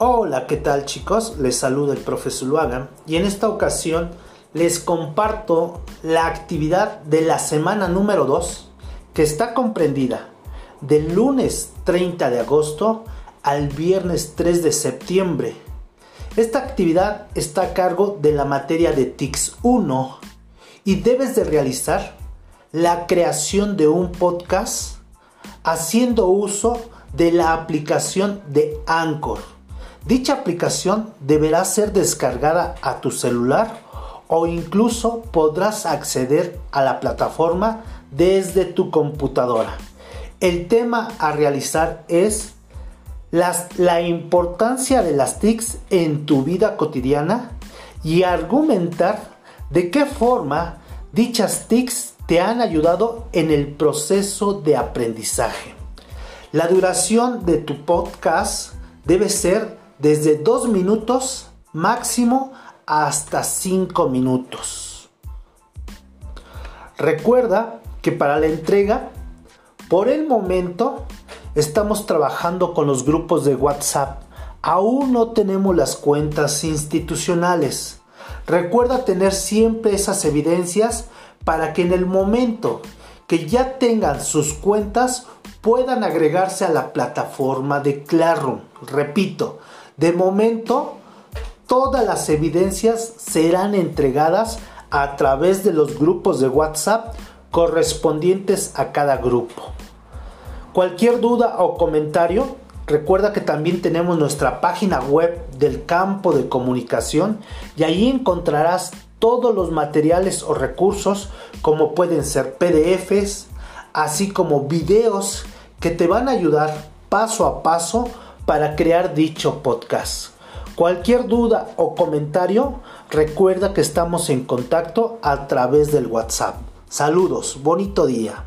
Hola, ¿qué tal chicos? Les saluda el profesor Luaga y en esta ocasión les comparto la actividad de la semana número 2 que está comprendida del lunes 30 de agosto al viernes 3 de septiembre. Esta actividad está a cargo de la materia de TICS 1 y debes de realizar la creación de un podcast haciendo uso de la aplicación de Anchor. Dicha aplicación deberá ser descargada a tu celular o incluso podrás acceder a la plataforma desde tu computadora. El tema a realizar es la importancia de las TICs en tu vida cotidiana y argumentar de qué forma dichas TICs te han ayudado en el proceso de aprendizaje. La duración de tu podcast debe ser desde 2 minutos máximo hasta 5 minutos. Recuerda que para la entrega, por el momento, estamos trabajando con los grupos de WhatsApp. Aún no tenemos las cuentas institucionales. Recuerda tener siempre esas evidencias para que en el momento que ya tengan sus cuentas puedan agregarse a la plataforma de Classroom. Repito, de momento todas las evidencias serán entregadas a través de los grupos de WhatsApp correspondientes a cada grupo. Cualquier duda o comentario, recuerda que también tenemos nuestra página web del campo de comunicación y ahí encontrarás todos los materiales o recursos como pueden ser PDFs, así como videos que te van a ayudar paso a paso para crear dicho podcast. Cualquier duda o comentario, recuerda que estamos en contacto a través del WhatsApp. Saludos, bonito día.